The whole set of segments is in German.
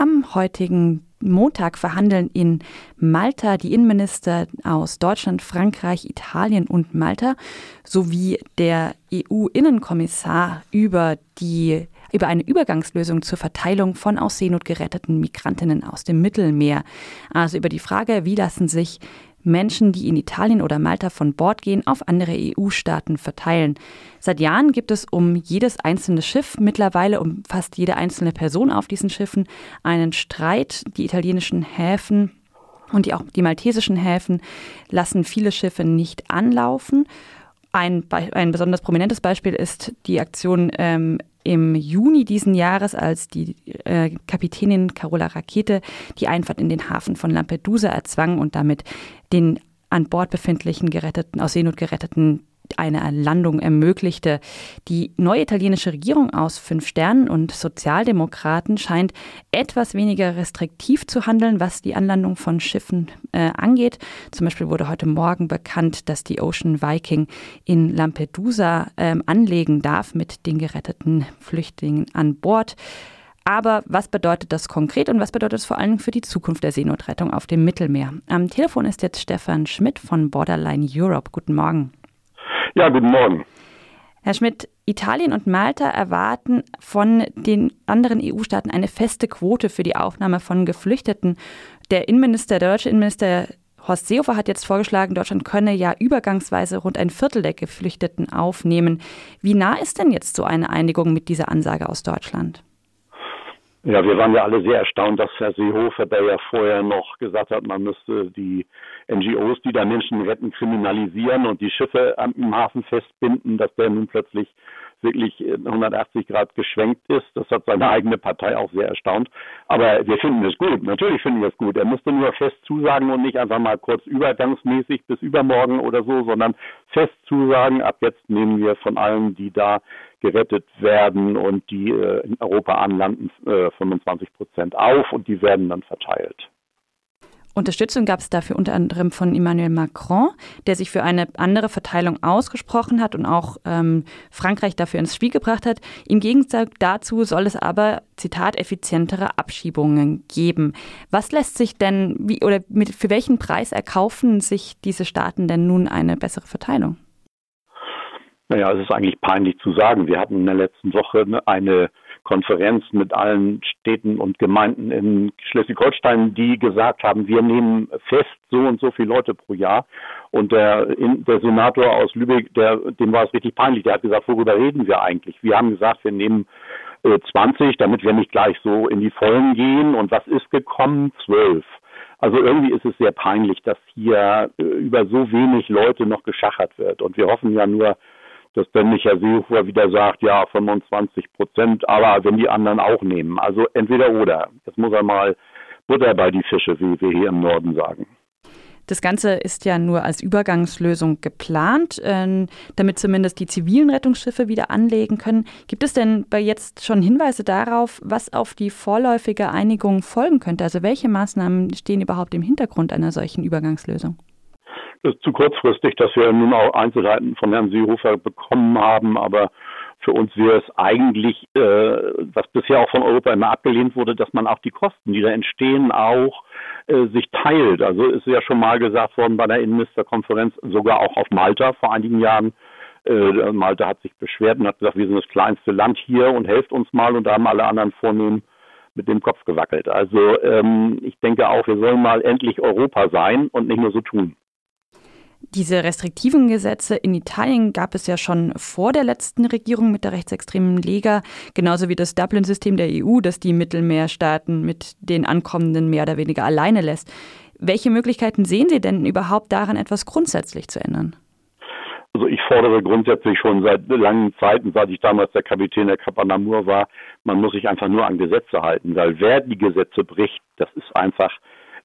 Am heutigen Montag verhandeln in Malta die Innenminister aus Deutschland, Frankreich, Italien und Malta sowie der EU-Innenkommissar über über eine Übergangslösung zur Verteilung von aus Seenot geretteten Migrantinnen aus dem Mittelmeer. Also über die Frage, wie lassen sich Menschen, die in Italien oder Malta von Bord gehen, auf andere EU-Staaten verteilen. Seit Jahren gibt es um jedes einzelne Schiff, mittlerweile um fast jede einzelne Person auf diesen Schiffen, einen Streit. Die italienischen Häfen und die, auch die maltesischen Häfen lassen viele Schiffe nicht anlaufen. Ein, ein besonders prominentes Beispiel ist die Aktion ähm, im Juni diesen Jahres, als die äh, Kapitänin Carola Rakete die Einfahrt in den Hafen von Lampedusa erzwang und damit den an Bord befindlichen geretteten, aus Seenot geretteten eine Landung ermöglichte. Die neue italienische Regierung aus Fünf Sternen und Sozialdemokraten scheint etwas weniger restriktiv zu handeln, was die Anlandung von Schiffen äh, angeht. Zum Beispiel wurde heute Morgen bekannt, dass die Ocean Viking in Lampedusa äh, anlegen darf mit den geretteten Flüchtlingen an Bord. Aber was bedeutet das konkret und was bedeutet es vor allem für die Zukunft der Seenotrettung auf dem Mittelmeer? Am Telefon ist jetzt Stefan Schmidt von Borderline Europe. Guten Morgen. Ja, guten Morgen. Herr Schmidt, Italien und Malta erwarten von den anderen EU-Staaten eine feste Quote für die Aufnahme von Geflüchteten. Der Innenminister, der deutsche Innenminister Horst Seehofer hat jetzt vorgeschlagen, Deutschland könne ja übergangsweise rund ein Viertel der Geflüchteten aufnehmen. Wie nah ist denn jetzt so eine Einigung mit dieser Ansage aus Deutschland? Ja, wir waren ja alle sehr erstaunt, dass Herr Seehofer, der ja vorher noch gesagt hat, man müsste die NGOs, die da Menschen retten, kriminalisieren und die Schiffe im Hafen festbinden, dass der nun plötzlich wirklich 180 Grad geschwenkt ist. Das hat seine eigene Partei auch sehr erstaunt. Aber wir finden es gut. Natürlich finden wir es gut. Er musste nur fest zusagen und nicht einfach mal kurz übergangsmäßig bis übermorgen oder so, sondern fest zusagen, ab jetzt nehmen wir von allen, die da gerettet werden und die äh, in Europa anlanden, äh, 25 Prozent auf und die werden dann verteilt. Unterstützung gab es dafür unter anderem von Emmanuel Macron, der sich für eine andere Verteilung ausgesprochen hat und auch ähm, Frankreich dafür ins Spiel gebracht hat. Im Gegensatz dazu soll es aber, Zitat, effizientere Abschiebungen geben. Was lässt sich denn, wie, oder mit, für welchen Preis erkaufen sich diese Staaten denn nun eine bessere Verteilung? Naja, es ist eigentlich peinlich zu sagen. Wir hatten in der letzten Woche eine Konferenz mit allen Städten und Gemeinden in Schleswig-Holstein, die gesagt haben, wir nehmen fest so und so viele Leute pro Jahr. Und der, der Senator aus Lübeck, der, dem war es richtig peinlich. Der hat gesagt, worüber reden wir eigentlich? Wir haben gesagt, wir nehmen äh, 20, damit wir nicht gleich so in die Vollen gehen. Und was ist gekommen? Zwölf. Also irgendwie ist es sehr peinlich, dass hier äh, über so wenig Leute noch geschachert wird. Und wir hoffen ja nur, dass dann nicht Herr Seehofer wieder sagt, ja, 25 Prozent, aber wenn die anderen auch nehmen. Also entweder oder. Das muss er mal Butter bei die Fische, wie wir hier im Norden sagen. Das Ganze ist ja nur als Übergangslösung geplant, äh, damit zumindest die zivilen Rettungsschiffe wieder anlegen können. Gibt es denn bei jetzt schon Hinweise darauf, was auf die vorläufige Einigung folgen könnte? Also welche Maßnahmen stehen überhaupt im Hintergrund einer solchen Übergangslösung? Ist zu kurzfristig, dass wir nun auch Einzelheiten von Herrn Seehofer bekommen haben, aber für uns wäre es eigentlich, äh, was bisher auch von Europa immer abgelehnt wurde, dass man auch die Kosten, die da entstehen, auch äh, sich teilt. Also ist ja schon mal gesagt worden bei der Innenministerkonferenz, sogar auch auf Malta vor einigen Jahren. Äh, Malta hat sich beschwert und hat gesagt, wir sind das kleinste Land hier und helft uns mal und da haben alle anderen vornehmen mit dem Kopf gewackelt. Also ähm, ich denke auch, wir sollen mal endlich Europa sein und nicht nur so tun. Diese restriktiven Gesetze in Italien gab es ja schon vor der letzten Regierung mit der rechtsextremen Lega, genauso wie das Dublin-System der EU, das die Mittelmeerstaaten mit den Ankommenden mehr oder weniger alleine lässt. Welche Möglichkeiten sehen Sie denn überhaupt daran, etwas grundsätzlich zu ändern? Also ich fordere grundsätzlich schon seit langen Zeiten, seit ich damals der Kapitän der Kapanamur war, man muss sich einfach nur an Gesetze halten, weil wer die Gesetze bricht, das ist einfach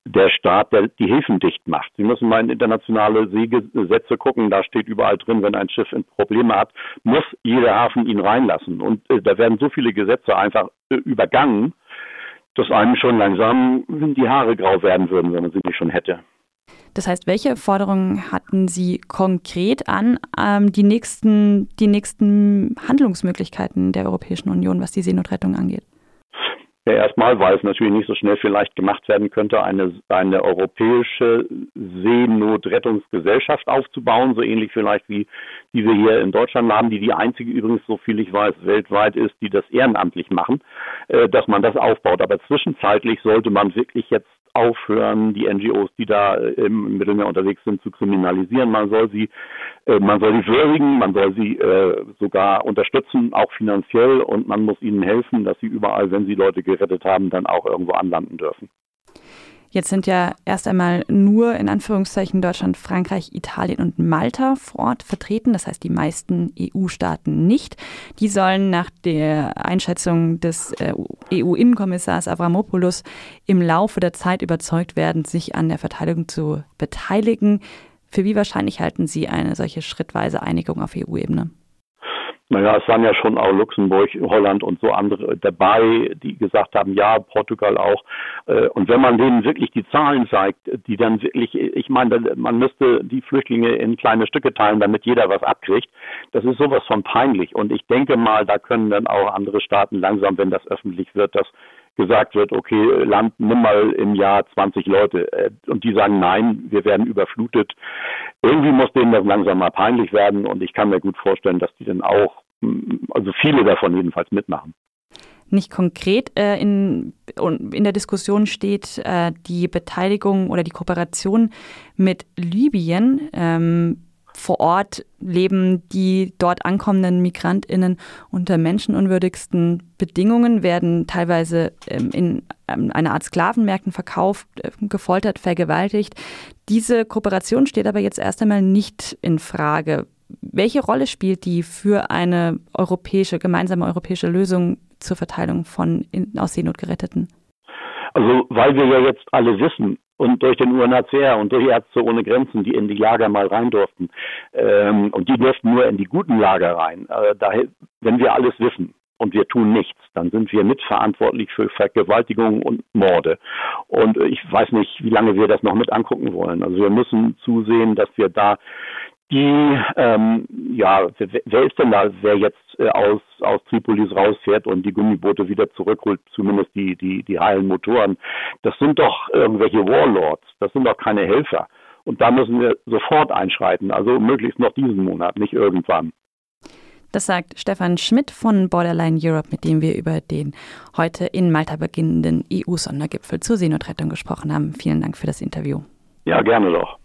der Staat, der die Häfen dicht macht. Sie müssen mal in internationale Seegesetze gucken, da steht überall drin, wenn ein Schiff Probleme hat, muss jeder Hafen ihn reinlassen. Und äh, da werden so viele Gesetze einfach äh, übergangen, dass einem schon langsam die Haare grau werden würden, wenn man sie nicht schon hätte. Das heißt, welche Forderungen hatten Sie konkret an ähm, die, nächsten, die nächsten Handlungsmöglichkeiten der Europäischen Union, was die Seenotrettung angeht? Ja, erstmal, weil es natürlich nicht so schnell vielleicht gemacht werden könnte, eine, eine europäische Seenotrettungsgesellschaft aufzubauen, so ähnlich vielleicht wie die wir hier in Deutschland haben, die die einzige übrigens, so viel ich weiß, weltweit ist, die das ehrenamtlich machen, äh, dass man das aufbaut. Aber zwischenzeitlich sollte man wirklich jetzt aufhören, die NGOs, die da äh, im Mittelmeer unterwegs sind, zu kriminalisieren. Man soll sie, äh, man soll sie würdigen, man soll sie äh, sogar unterstützen, auch finanziell, und man muss ihnen helfen, dass sie überall, wenn sie Leute gerettet haben, dann auch irgendwo anlanden dürfen. Jetzt sind ja erst einmal nur in Anführungszeichen Deutschland, Frankreich, Italien und Malta vor Ort vertreten, das heißt die meisten EU-Staaten nicht. Die sollen nach der Einschätzung des äh, EU-Innenkommissars Avramopoulos im Laufe der Zeit überzeugt werden, sich an der Verteidigung zu beteiligen. Für wie wahrscheinlich halten Sie eine solche schrittweise Einigung auf EU-Ebene? Naja, es waren ja schon auch Luxemburg, Holland und so andere dabei, die gesagt haben, ja, Portugal auch. Äh, und wenn man denen wirklich die Zahlen zeigt, die dann wirklich, ich meine, man müsste die Flüchtlinge in kleine Stücke teilen, damit jeder was abkriegt. Das ist sowas von peinlich. Und ich denke mal, da können dann auch andere Staaten langsam, wenn das öffentlich wird, das gesagt wird, okay, Land, nimm mal im Jahr 20 Leute. Äh, und die sagen, nein, wir werden überflutet. Irgendwie muss denen das langsam mal peinlich werden. Und ich kann mir gut vorstellen, dass die dann auch, mm, also viele davon jedenfalls mitmachen. Nicht konkret äh, in, in der Diskussion steht äh, die Beteiligung oder die Kooperation mit Libyen. Ähm, vor Ort leben die dort ankommenden Migrantinnen unter menschenunwürdigsten Bedingungen, werden teilweise ähm, in ähm, einer Art Sklavenmärkten verkauft, äh, gefoltert, vergewaltigt. Diese Kooperation steht aber jetzt erst einmal nicht in Frage. Welche Rolle spielt die für eine europäische, gemeinsame europäische Lösung zur Verteilung von aus Seenot geretteten? Also, weil wir ja jetzt alle wissen, und durch den UNHCR und durch Ärzte ohne Grenzen, die in die Lager mal rein durften. Ähm, und die durften nur in die guten Lager rein. Äh, daher, wenn wir alles wissen und wir tun nichts, dann sind wir mitverantwortlich für Vergewaltigungen und Morde. Und ich weiß nicht, wie lange wir das noch mit angucken wollen. Also wir müssen zusehen, dass wir da die, ähm, ja, wer ist denn da, wer jetzt äh, aus, aus Tripolis rausfährt und die Gummiboote wieder zurückholt, zumindest die, die, die heilen Motoren? Das sind doch irgendwelche Warlords, das sind doch keine Helfer. Und da müssen wir sofort einschreiten, also möglichst noch diesen Monat, nicht irgendwann. Das sagt Stefan Schmidt von Borderline Europe, mit dem wir über den heute in Malta beginnenden EU-Sondergipfel zur Seenotrettung gesprochen haben. Vielen Dank für das Interview. Ja, gerne doch.